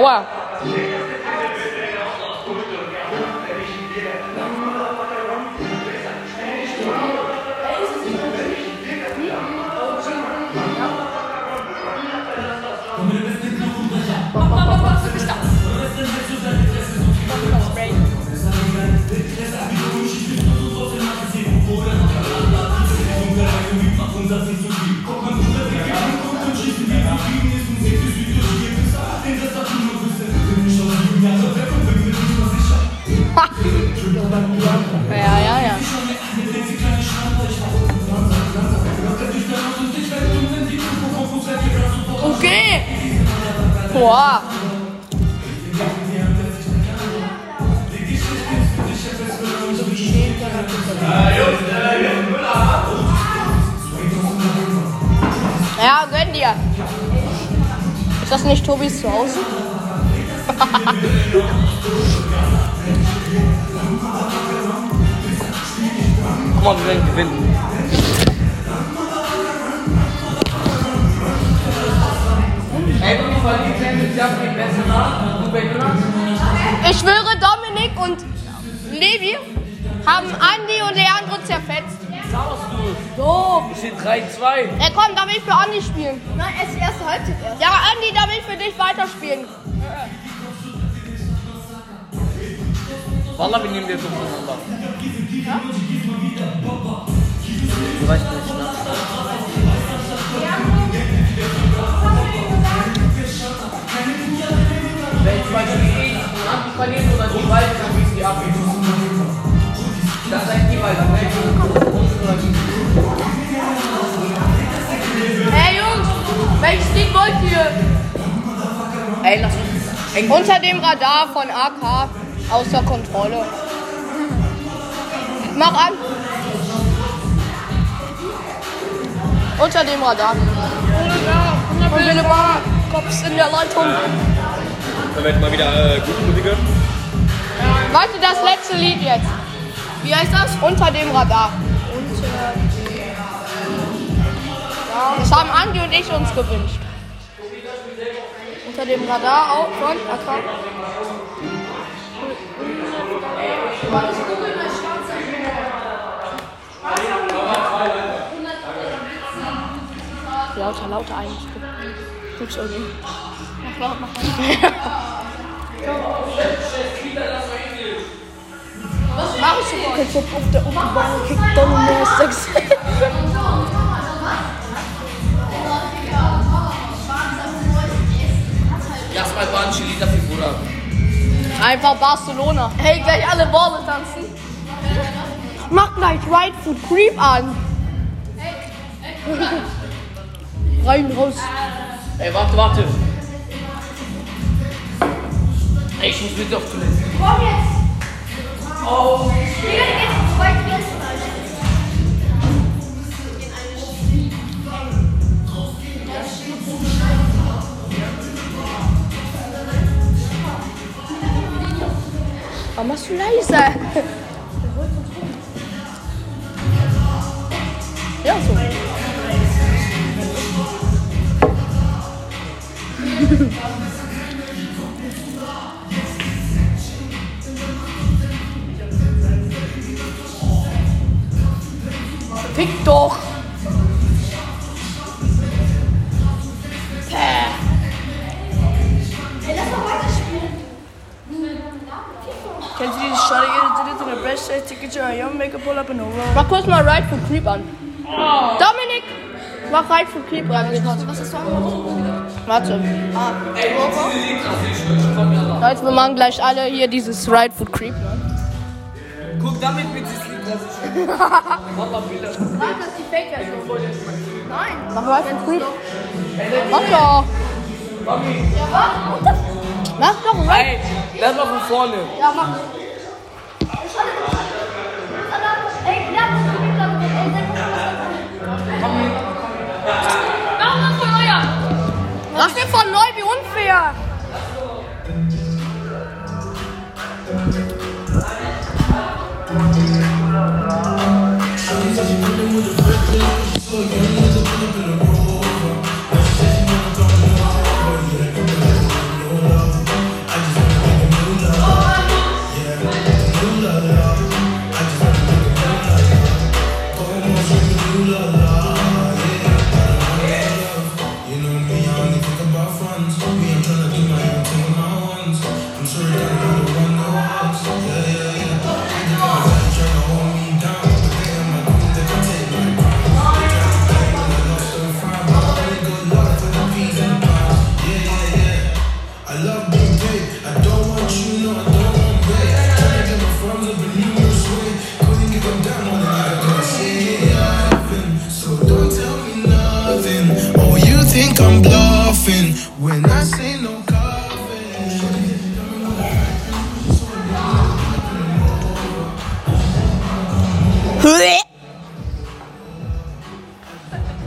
Aua. Ja, Okay. Boah. Ja, gönn dir. Ist das nicht Tobis Zuhause? Guck mal, wir werden gewinnen. Ich schwöre, Dominik und Levi haben Andi und Leandro zerfetzt. So. Ich stehe 3-2. Ey, komm, darf ich für Andi spielen? Nein, es ist die erste Halbzeit erst. Ja, Andi, darf ich für dich weiterspielen? Wallah, wir nehmen wir voneinander. Du weißt nicht, ne? Zum Beispiel und Anti verlieren oder die beiden, dann gibt's die ab. Das seid ihr weiter, ne? Hey, Jungs, welches Ding wollt ihr? Ey, lass eng Unter dem Radar von AK außer Kontrolle. Mach an. Unter dem Radar. Mal Kopf in der Leitung. Können wir jetzt mal wieder äh, gute Musik hören? Warte, das letzte Lied jetzt. Wie heißt das? Unter dem Radar. Das haben Andi und ich uns gewünscht. Unter dem Radar auch von AK. Lauter, lauter eigentlich. Gibt's irgendwie. Mach laut, mach laut. Mach ich schon. Jetzt auf der Autobahn kickt Domino 6. Lass mal Banchi Lieder für Bruder. Einfach Barcelona. Hey, gleich alle Balle tanzen. Mach gleich Right Foot Creep an. Rein, raus. Ey, warte, warte. Ey, ich muss mit auf Toilette. Komm jetzt! Oh. Wir gehen jetzt zwei Gäste. Warum machst du leise? Ey, lass mal weiterspielen. Can't you just shut it, get it to the best side, take it to your young, make a pull up in a row. Mach kurz mal Right Foot Creep an. Dominik! Mach Right Foot Creep an. Was du angemacht? Warte. Leute, wir machen gleich alle hier dieses Right Foot Creep. Guck, damit mit das Lied, ich. Wallah, Bilder. Nein, das ist die Fake-Version. Nein. Mach Right Foot Creep. Mach doch. Mach doch Right. Ey, lass mal von vorne. Ja, mach. laughing when I say no coffin.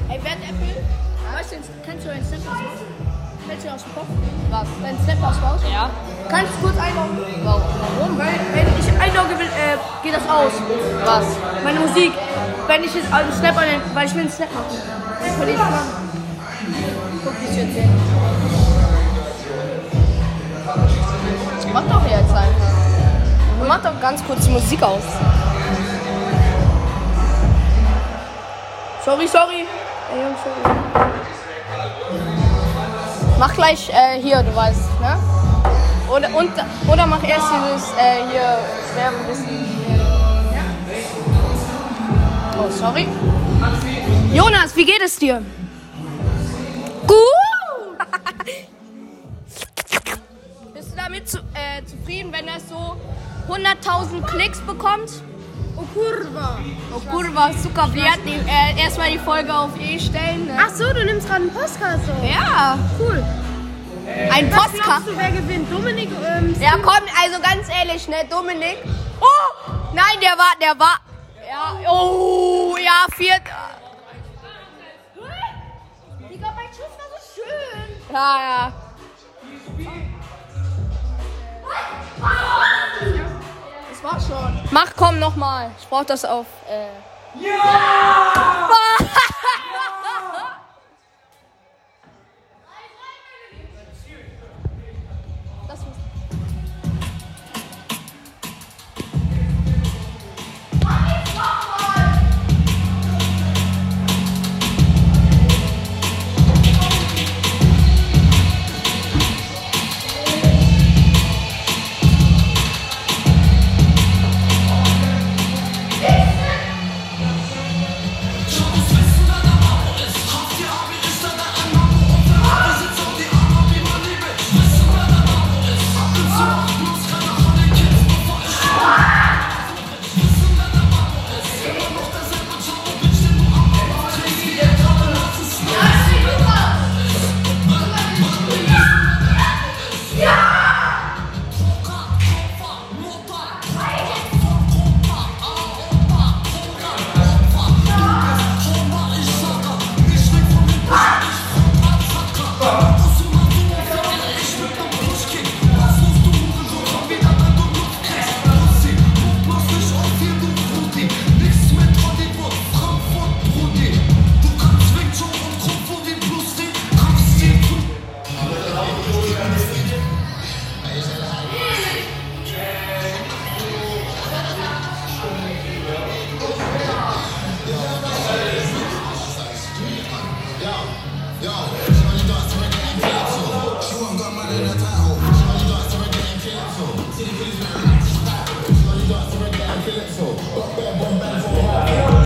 Ey, Bert Apple, weißt du, kannst du deinen Snap ausmachen? Kannst du aus dem Kopf? Was? Deinen Snap aus? Ja. Kannst du kurz einloggen? Warum? Weil, wenn ich einlogge, will, äh, geht das aus. Was? Meine Musik. Wenn ich jetzt einen Snap an den, weil ich will einen Snap machen. Ich Verliere ich machen? Guck, wie ich jetzt sehe. Mach doch jetzt einfach. Mach doch ganz kurz die Musik aus. Sorry, sorry. Mach gleich äh, hier, du weißt, ne? Oder, und, oder mach erst dieses äh, hier Werbewissen. Oh, sorry. Jonas, wie geht es dir? Gut. Äh, zufrieden, wenn das so 100.000 Klicks bekommt? Oh, kurva. Oh, Kurva, super bliat. Äh, erstmal die Folge auf E stellen. Ne? Ach so, du nimmst gerade einen Podcast auf. Ja, Cool. ein Was Podcast. glaubst du, wer gewinnt? Dominik? Ähm, Ja, komm, also ganz ehrlich, ne, Dominik. Oh, nein, der war, der war. Ja, oh, ja, vier. Digga, mein Schuss war so schön. Ja, ja. Das war schon. Mach, komm, nochmal. Ich brauch das auf. Äh. Ja!